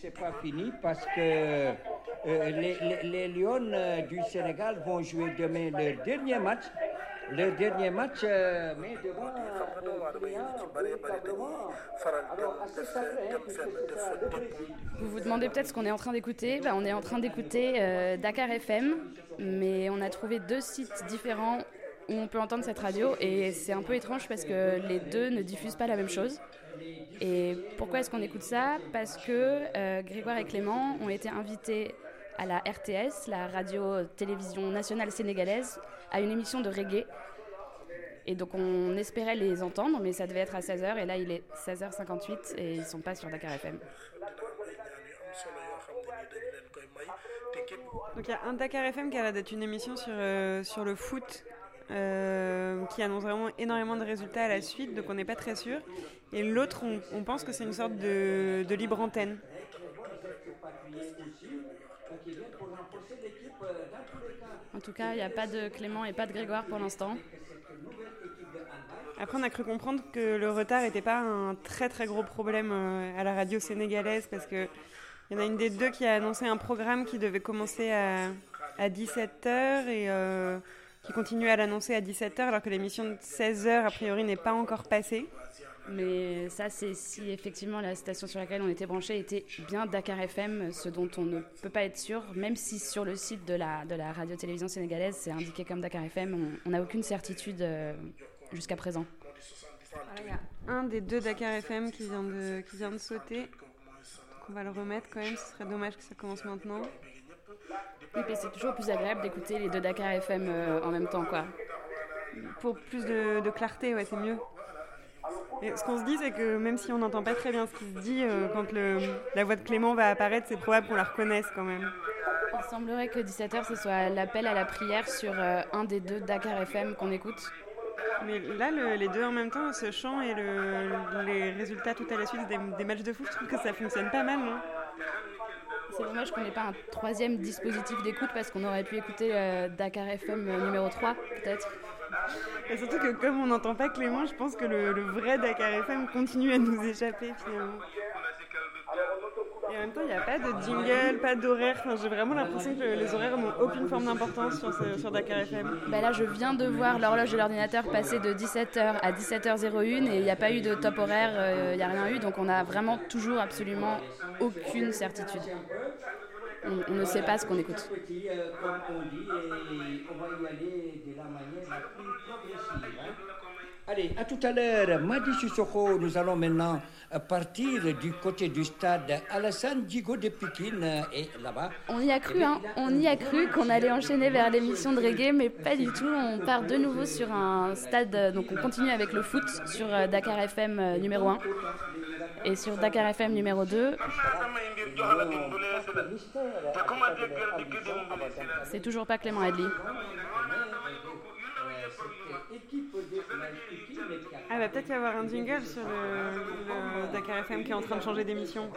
C'est pas fini parce que euh, les, les, les Lions euh, du Sénégal vont jouer demain leur dernier match. Leur dernier match, euh, mais devant le. Vous vous demandez peut-être ce qu'on est en train d'écouter. Bah, on est en train d'écouter euh, Dakar FM, mais on a trouvé deux sites différents on peut entendre cette radio et c'est un peu étrange parce que les deux ne diffusent pas la même chose. Et pourquoi est-ce qu'on écoute ça? Parce que euh, Grégoire et Clément ont été invités à la RTS, la radio-télévision nationale sénégalaise, à une émission de reggae. Et donc on espérait les entendre, mais ça devait être à 16h, et là il est 16h58 et ils sont pas sur Dakar FM. Donc il y a un Dakar FM qui a l'air d'être une émission sur, euh, sur le foot euh, qui annonce vraiment énormément de résultats à la suite, donc on n'est pas très sûr. Et l'autre, on, on pense que c'est une sorte de, de libre antenne. En tout cas, il n'y a pas de Clément et pas de Grégoire pour l'instant. Après, on a cru comprendre que le retard n'était pas un très très gros problème euh, à la radio sénégalaise parce que il y en a une des deux qui a annoncé un programme qui devait commencer à, à 17h et euh, qui continue à l'annoncer à 17h alors que l'émission de 16h a priori n'est pas encore passée. Mais ça, c'est si effectivement la station sur laquelle on était branché était bien Dakar FM, ce dont on ne peut pas être sûr, même si sur le site de la, de la radio-télévision sénégalaise c'est indiqué comme Dakar FM, on n'a aucune certitude euh, jusqu'à présent. Voilà, il y a un des deux Dakar FM qui vient de, qui vient de sauter. Donc on va le remettre quand même, ce serait dommage que ça commence maintenant. Oui, mais c'est toujours plus agréable d'écouter les deux Dakar FM euh, en même temps, quoi. Pour plus de, de clarté, ouais, c'est mieux. Et ce qu'on se dit, c'est que même si on n'entend pas très bien ce qui se dit, euh, quand le, la voix de Clément va apparaître, c'est probable qu'on la reconnaisse quand même. Il semblerait que 17h ce soit l'appel à la prière sur euh, un des deux Dakar FM qu'on écoute. Mais là, le- les deux en même temps, ce chant et le- les résultats tout à la suite des, des matchs de foot, je trouve que ça fonctionne pas mal, non? C'est dommage qu'on n'ait pas un troisième dispositif d'écoute parce qu'on aurait pu écouter euh, Dakar FM numéro 3 peut-être. Et surtout que comme on n'entend pas Clément, je pense que le vrai Dakar FM continue à nous échapper finalement. Même temps, il n'y a pas de jingle, pas d'horaire. Enfin, J'ai vraiment l'impression que les horaires n'ont aucune forme d'importance sur, ce- sur Dakar FM. Bah là, je viens de voir l'horloge de l'ordinateur passer de 17h à 17h01 et il n'y a pas eu de top horaire, euh, il n'y a rien eu, donc on a vraiment toujours absolument aucune certitude. On, on ne sait pas ce qu'on écoute. Petit, comme on dit, et on va y aller de la manière la plus progressive. Allez, à tout à l'heure, Madi Sissoko, nous allons maintenant euh, partir du côté du stade Alassane Digo de Pékin euh, et là-bas. On y a cru, hein. On y a cru qu'on allait enchaîner vers l'émission de reggae, mais pas du tout. On part de nouveau sur un stade, euh, donc on continue avec le foot sur euh, Dakar FM euh, numéro 1 et sur Dakar FM numéro 2. C'est toujours pas Clément Adli. Ah, va peut-être y avoir un jingle sur le, le Dakar FM qui est en train de changer d'émission.